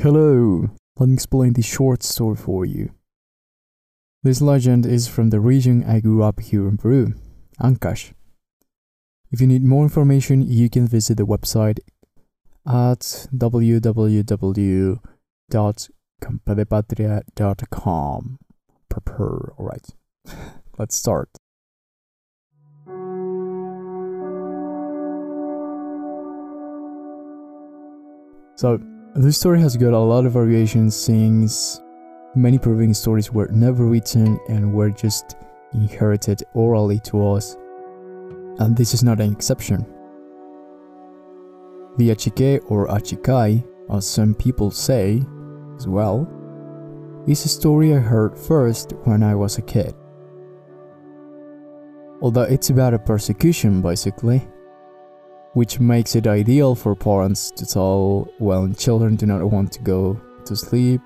Hello, let me explain this short story for you. This legend is from the region I grew up here in Peru, Ancash. If you need more information, you can visit the website at www.campadepatria.com. Prepare, alright. Let's start. So, this story has got a lot of variations since many Peruvian stories were never written and were just inherited orally to us, and this is not an exception. The Achique or Achikai, as some people say as well, is a story I heard first when I was a kid. Although it's about a persecution basically, which makes it ideal for parents to tell when children do not want to go to sleep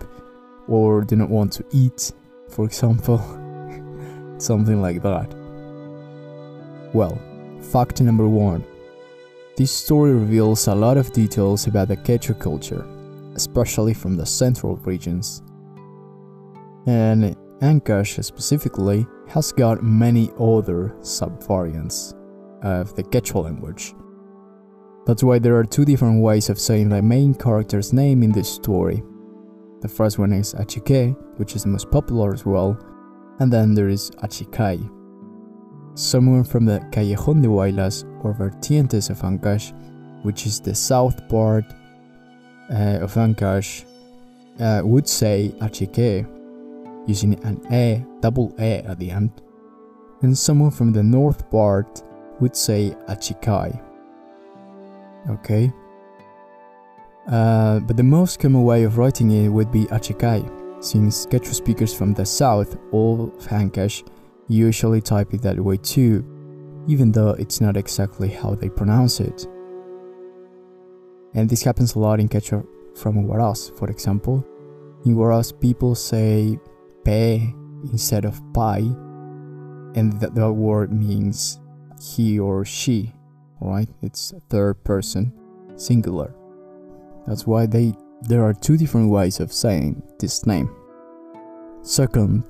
or do not want to eat, for example. Something like that. Well, fact number one this story reveals a lot of details about the Quechua culture, especially from the central regions. And Ancash specifically has got many other subvariants of the Quechua language. That's why there are two different ways of saying the main character's name in this story. The first one is Achique, which is the most popular as well, and then there is Achikai. Someone from the Callejón de Huaylas or Vertientes of Ancash, which is the south part uh, of Ancash, uh, would say Achique, using an E, double E at the end, and someone from the north part would say Achikai. Okay? Uh, but the most common way of writing it would be Achikai, since Quechua speakers from the south of Ancash usually type it that way too, even though it's not exactly how they pronounce it. And this happens a lot in Quechua from Huaraz, for example. In Huaraz, people say pe instead of pai, and that, that word means he or she, right? It's third person, singular. That's why they there are two different ways of saying this name. Second,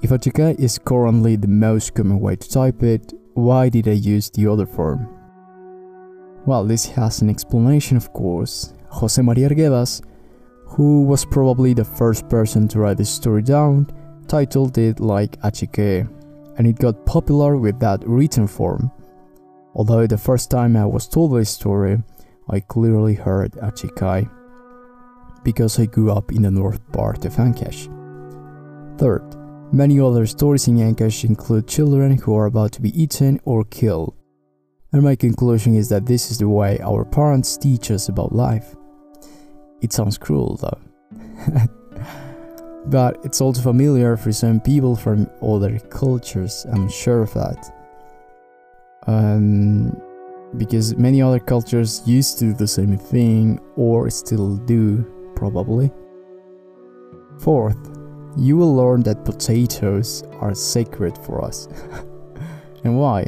if Achique is currently the most common way to type it, why did I use the other form? Well, this has an explanation, of course. Jose Maria Arguedas, who was probably the first person to write this story down, titled it like Achique, and it got popular with that written form. Although the first time I was told this story, I clearly heard Achikai because I grew up in the north part of Ancash. Third, many other stories in Ancash include children who are about to be eaten or killed. And my conclusion is that this is the way our parents teach us about life. It sounds cruel though. but it's also familiar for some people from other cultures, I'm sure of that. Um, because many other cultures used to do the same thing or still do, probably. Fourth, you will learn that potatoes are sacred for us. and why?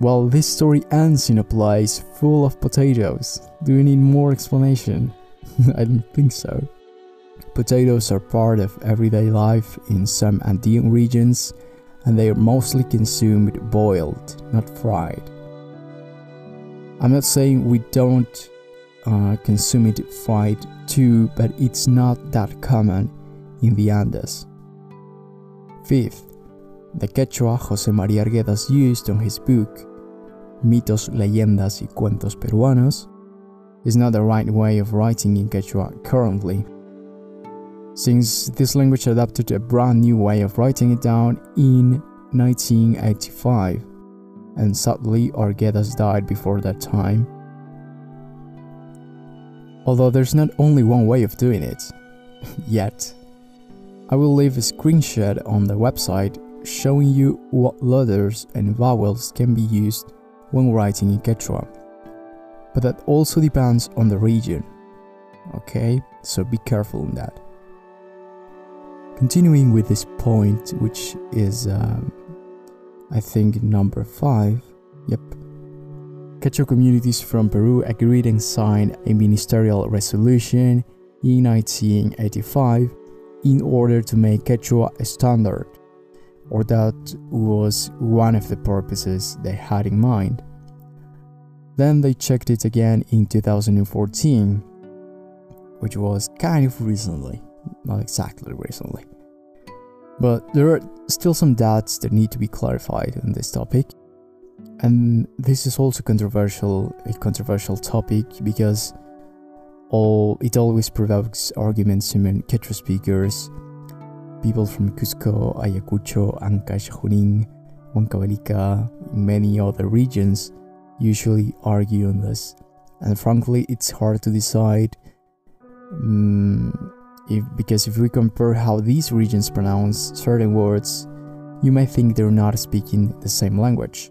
Well, this story ends in a place full of potatoes. Do you need more explanation? I don't think so. Potatoes are part of everyday life in some Andean regions, and they are mostly consumed boiled, not fried. I'm not saying we don't uh, consume it fried too, but it's not that common in the Andes. Fifth, the Quechua José María Arguedas used on his book, Mitos, Leyendas y Cuentos Peruanos, is not the right way of writing in Quechua currently. Since this language adopted a brand new way of writing it down in 1985, and sadly Arguedas died before that time. Although there's not only one way of doing it, yet. I will leave a screenshot on the website showing you what letters and vowels can be used when writing in Quechua. But that also depends on the region. Okay, so be careful in that. Continuing with this point, which is, um, I think, number 5. Yep. Quechua communities from Peru agreed and signed a ministerial resolution in 1985 in order to make Quechua a standard, or that was one of the purposes they had in mind. Then they checked it again in 2014, which was kind of recently, not exactly recently. But there are still some doubts that need to be clarified on this topic. And this is also controversial, a controversial topic because all it always provokes arguments among Quechua speakers, people from Cusco, Ayacucho, Ancash, Junín, Huancavelica, many other regions usually argue on this. And frankly, it's hard to decide um, if, because if we compare how these regions pronounce certain words, you might think they're not speaking the same language.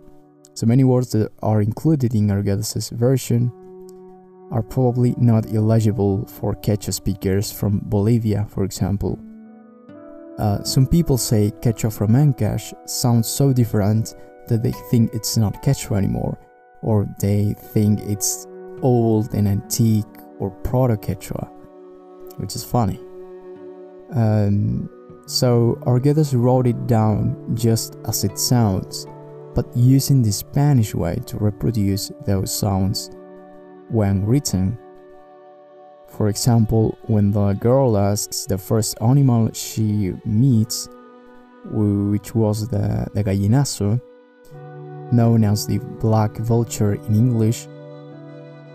So many words that are included in Arguedas' version are probably not illegible for Quechua speakers from Bolivia, for example. Uh, some people say Quechua from Ancash sounds so different that they think it's not Quechua anymore, or they think it's old and antique or proto Quechua, which is funny. Um, so Arguedas wrote it down just as it sounds, but using the Spanish way to reproduce those sounds when written. For example, when the girl asks the first animal she meets, which was the, the gallinazo, known as the black vulture in English,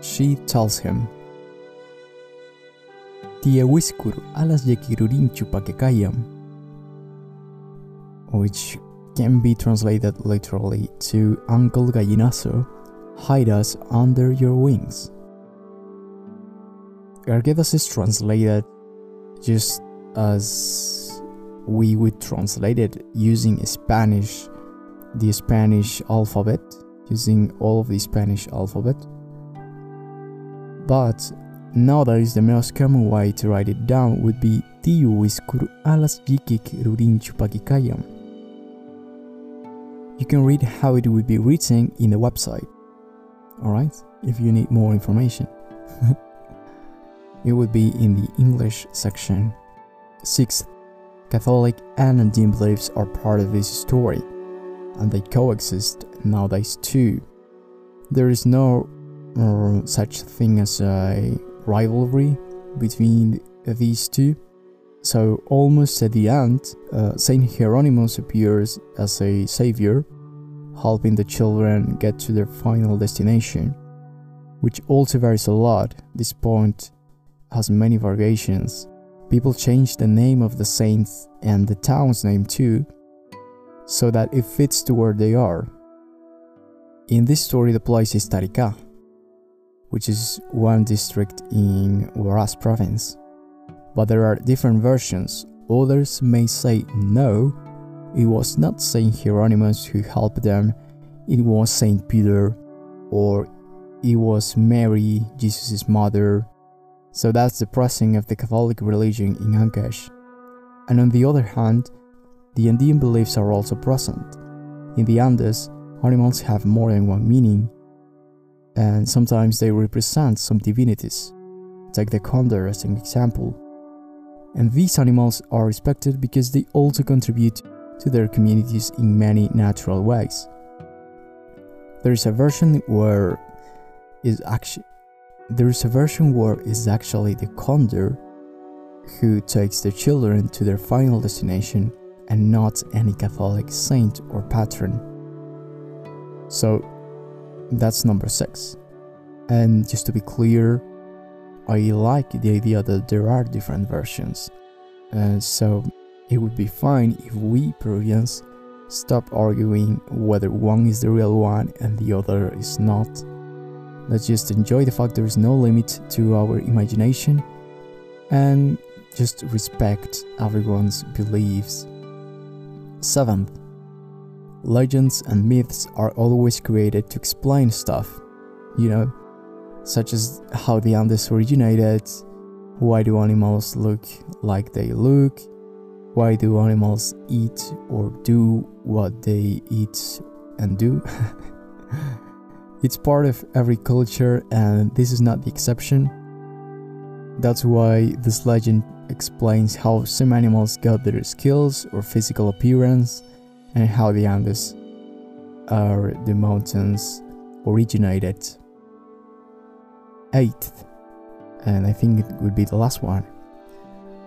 she tells him, Tiewiskuru alas yekirurinchu pakekayam, which can be translated literally to Uncle Gallinazo, hide us under your wings. Arguedas is translated just as we would translate it using Spanish, the Spanish alphabet, using all of the Spanish alphabet. But nowadays the most common way to write it down would be Tiu wiskuru alas jikik rurin chupakikayam. You can read how it would be written in the website alright? If you need more information. it would be in the English section. Sixth, Catholic and Andean beliefs are part of this story, and they coexist nowadays too. There is no uh, such thing as a rivalry between these two. So, almost at the end, uh, Saint Hieronymus appears as a savior helping the children get to their final destination, which also varies a lot. This point has many variations. People change the name of the saints and the town's name too, so that it fits to where they are. In this story, the place is Tarica, which is one district in Huaraz province. But there are different versions. Others may say no, it was not Saint Hieronymus who helped them, it was Saint Peter, or it was Mary, Jesus' mother. So that's the pressing of the Catholic religion in Ancash. And on the other hand, the Andean beliefs are also present. In the Andes, animals have more than one meaning, and sometimes they represent some divinities. Take the condor as an example. And these animals are respected because they also contribute to their communities in many natural ways. There is a version where is actually there is a version where is actually the condor who takes the children to their final destination and not any Catholic saint or patron. So that's number six. And just to be clear, I like the idea that there are different versions. Uh, so it would be fine if we Peruvians stop arguing whether one is the real one and the other is not. Let's just enjoy the fact there is no limit to our imagination and just respect everyone's beliefs. Seventh, legends and myths are always created to explain stuff, you know, such as how the Andes originated, why do animals look like they look, why do animals eat or do what they eat and do? it's part of every culture, and this is not the exception. That's why this legend explains how some animals got their skills or physical appearance and how the Andes are the mountains originated. Eighth, and I think it would be the last one.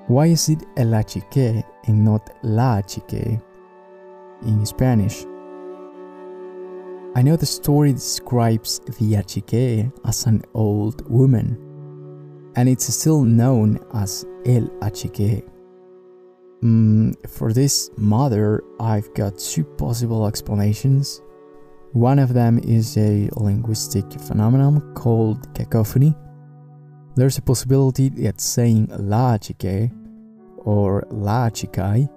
Why is it el achique and not la achique in Spanish? I know the story describes the achique as an old woman, and it's still known as el achique. Mm, for this mother, I've got two possible explanations. One of them is a linguistic phenomenon called cacophony. There's a possibility that saying la chique or la chikai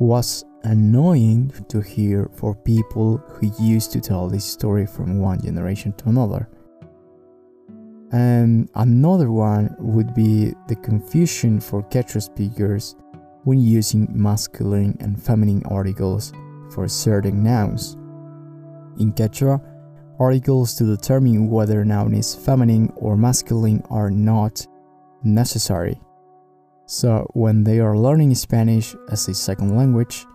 was annoying to hear for people who used to tell this story from one generation to another. And another one would be the confusion for Quechua speakers when using masculine and feminine articles for certain nouns. In Quechua, articles to determine whether a noun is feminine or masculine are not necessary. So, when they are learning Spanish as a second language,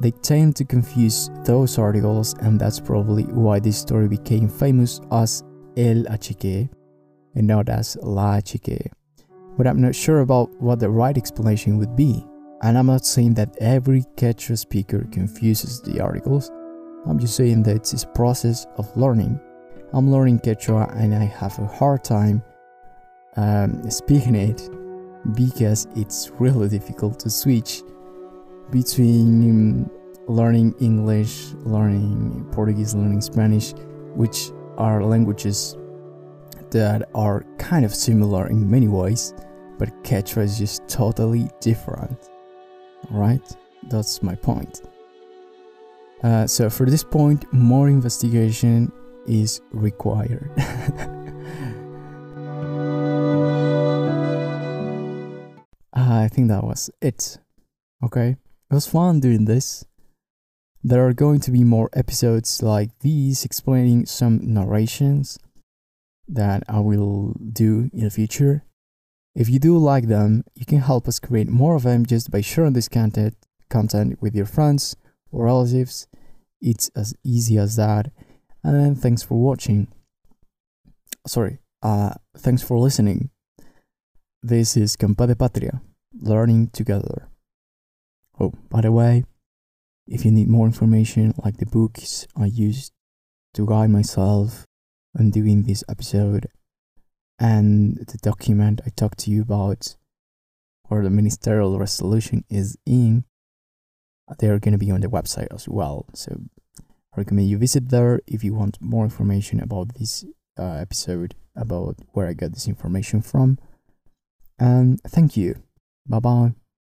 they tend to confuse those articles, and that's probably why this story became famous as El Achique and not as La Achique. But I'm not sure about what the right explanation would be, and I'm not saying that every Quechua speaker confuses the articles. I'm just saying that it's a process of learning. I'm learning Quechua and I have a hard time um, speaking it because it's really difficult to switch between learning English, learning Portuguese, learning Spanish, which are languages that are kind of similar in many ways, but Quechua is just totally different. right? that's my point. Uh, so, for this point, more investigation is required. I think that was it. Okay, it was fun doing this. There are going to be more episodes like these explaining some narrations that I will do in the future. If you do like them, you can help us create more of them just by sharing this content content with your friends or relatives. It's as easy as that. And then thanks for watching. Sorry, uh thanks for listening. This is Campa de Patria learning together. Oh, by the way, if you need more information like the books I used to guide myself on doing this episode and the document I talked to you about or the ministerial resolution is in, they're going to be on the website as well. So I recommend you visit there if you want more information about this uh, episode, about where I got this information from. And thank you. Bye bye.